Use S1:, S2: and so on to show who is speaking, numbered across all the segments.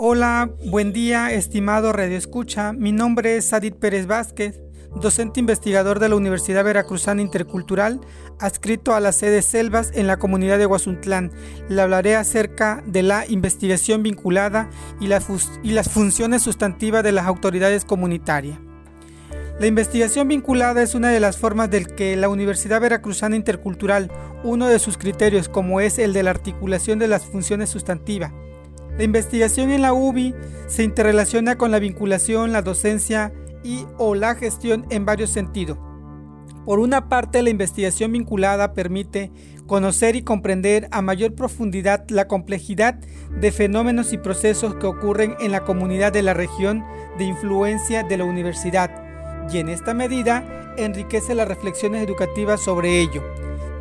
S1: Hola, buen día, estimado Radio Escucha. Mi nombre es Sadit Pérez Vázquez, docente investigador de la Universidad Veracruzana Intercultural, adscrito a la sede Selvas en la comunidad de Guazuntlán. Le hablaré acerca de la investigación vinculada y, y las funciones sustantivas de las autoridades comunitarias. La investigación vinculada es una de las formas del que la Universidad Veracruzana Intercultural, uno de sus criterios como es el de la articulación de las funciones sustantivas, la investigación en la UBI se interrelaciona con la vinculación, la docencia y o la gestión en varios sentidos. Por una parte, la investigación vinculada permite conocer y comprender a mayor profundidad la complejidad de fenómenos y procesos que ocurren en la comunidad de la región de influencia de la universidad y en esta medida enriquece las reflexiones educativas sobre ello.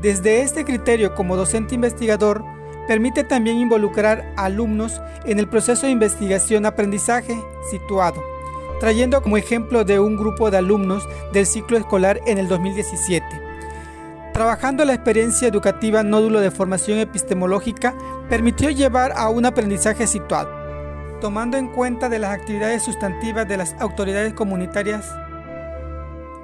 S1: Desde este criterio como docente investigador, Permite también involucrar a alumnos en el proceso de investigación-aprendizaje situado, trayendo como ejemplo de un grupo de alumnos del ciclo escolar en el 2017. Trabajando la experiencia educativa nódulo de formación epistemológica permitió llevar a un aprendizaje situado, tomando en cuenta de las actividades sustantivas de las autoridades comunitarias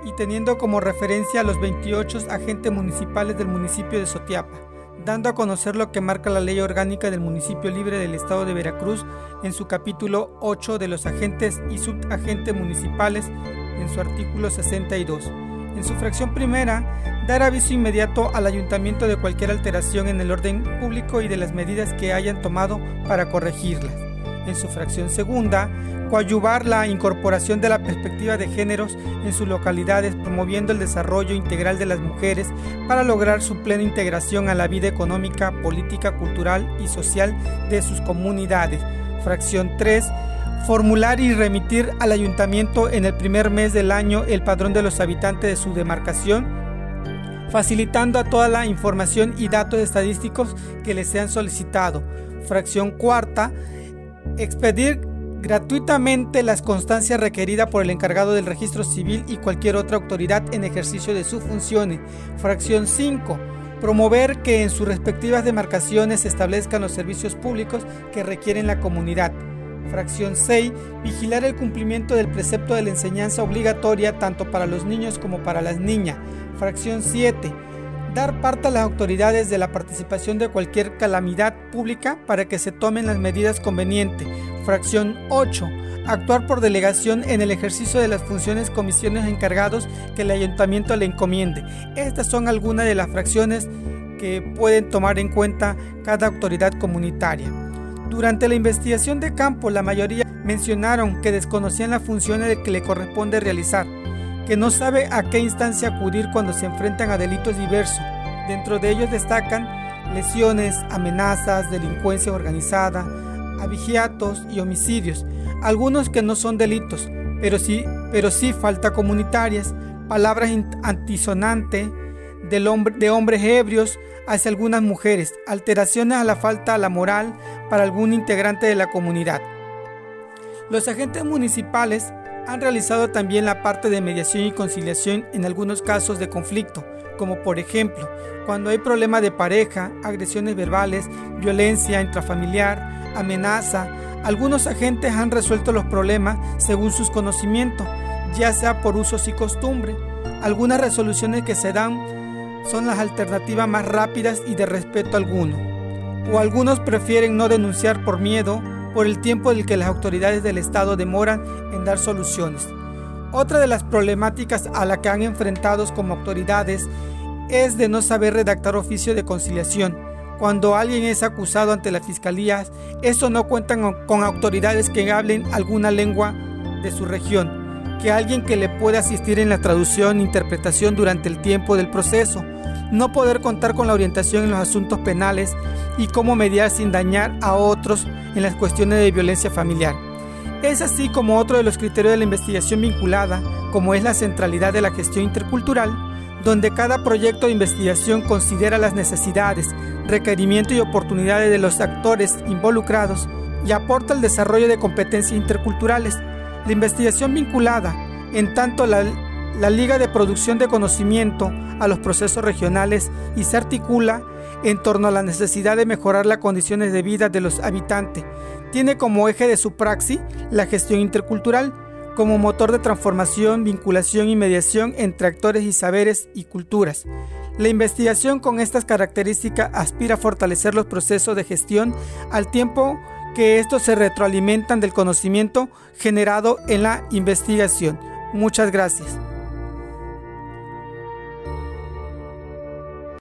S1: y teniendo como referencia a los 28 agentes municipales del municipio de Sotiapa dando a conocer lo que marca la ley orgánica del municipio libre del estado de Veracruz en su capítulo 8 de los agentes y subagentes municipales en su artículo 62. En su fracción primera, dar aviso inmediato al ayuntamiento de cualquier alteración en el orden público y de las medidas que hayan tomado para corregirlas. En su fracción segunda, coadyuvar la incorporación de la perspectiva de géneros en sus localidades, promoviendo el desarrollo integral de las mujeres para lograr su plena integración a la vida económica, política, cultural y social de sus comunidades. Fracción 3 formular y remitir al ayuntamiento en el primer mes del año el padrón de los habitantes de su demarcación, facilitando a toda la información y datos estadísticos que les sean solicitado. Fracción cuarta, expedir gratuitamente las constancias requeridas por el encargado del registro civil y cualquier otra autoridad en ejercicio de sus funciones. Fracción 5. Promover que en sus respectivas demarcaciones se establezcan los servicios públicos que requieren la comunidad. Fracción 6. Vigilar el cumplimiento del precepto de la enseñanza obligatoria tanto para los niños como para las niñas. Fracción 7 dar parte a las autoridades de la participación de cualquier calamidad pública para que se tomen las medidas convenientes. Fracción 8. Actuar por delegación en el ejercicio de las funciones comisiones encargados que el ayuntamiento le encomiende. Estas son algunas de las fracciones que pueden tomar en cuenta cada autoridad comunitaria. Durante la investigación de campo, la mayoría mencionaron que desconocían las funciones que le corresponde realizar, que no sabe a qué instancia acudir cuando se enfrentan a delitos diversos. Dentro de ellos destacan lesiones, amenazas, delincuencia organizada, abigiatos y homicidios, algunos que no son delitos, pero sí, pero sí falta comunitarias, palabras antisonantes de hombres ebrios hacia algunas mujeres, alteraciones a la falta a la moral para algún integrante de la comunidad. Los agentes municipales han realizado también la parte de mediación y conciliación en algunos casos de conflicto, como por ejemplo cuando hay problemas de pareja, agresiones verbales, violencia intrafamiliar, amenaza. Algunos agentes han resuelto los problemas según sus conocimientos, ya sea por usos y costumbre. Algunas resoluciones que se dan son las alternativas más rápidas y de respeto alguno. O algunos prefieren no denunciar por miedo por el tiempo del que las autoridades del Estado demoran en dar soluciones. Otra de las problemáticas a la que han enfrentado como autoridades es de no saber redactar oficio de conciliación cuando alguien es acusado ante la fiscalía, eso no cuentan con autoridades que hablen alguna lengua de su región, que alguien que le pueda asistir en la traducción e interpretación durante el tiempo del proceso, no poder contar con la orientación en los asuntos penales y cómo mediar sin dañar a otros en las cuestiones de violencia familiar. Es así como otro de los criterios de la investigación vinculada, como es la centralidad de la gestión intercultural, donde cada proyecto de investigación considera las necesidades, requerimientos y oportunidades de los actores involucrados y aporta el desarrollo de competencias interculturales. La investigación vinculada, en tanto la, la Liga de Producción de Conocimiento a los procesos regionales y se articula en torno a la necesidad de mejorar las condiciones de vida de los habitantes. Tiene como eje de su praxis la gestión intercultural, como motor de transformación, vinculación y mediación entre actores y saberes y culturas. La investigación con estas características aspira a fortalecer los procesos de gestión al tiempo que estos se retroalimentan del conocimiento generado en la investigación. Muchas gracias.